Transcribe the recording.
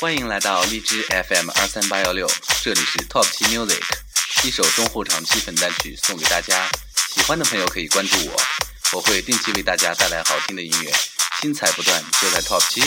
欢迎来到荔枝 fm 二三八幺六这里是 top 七 music 一首中后场气氛单曲送给大家喜欢的朋友可以关注我我会定期为大家带来好听的音乐精彩不断就在 top 七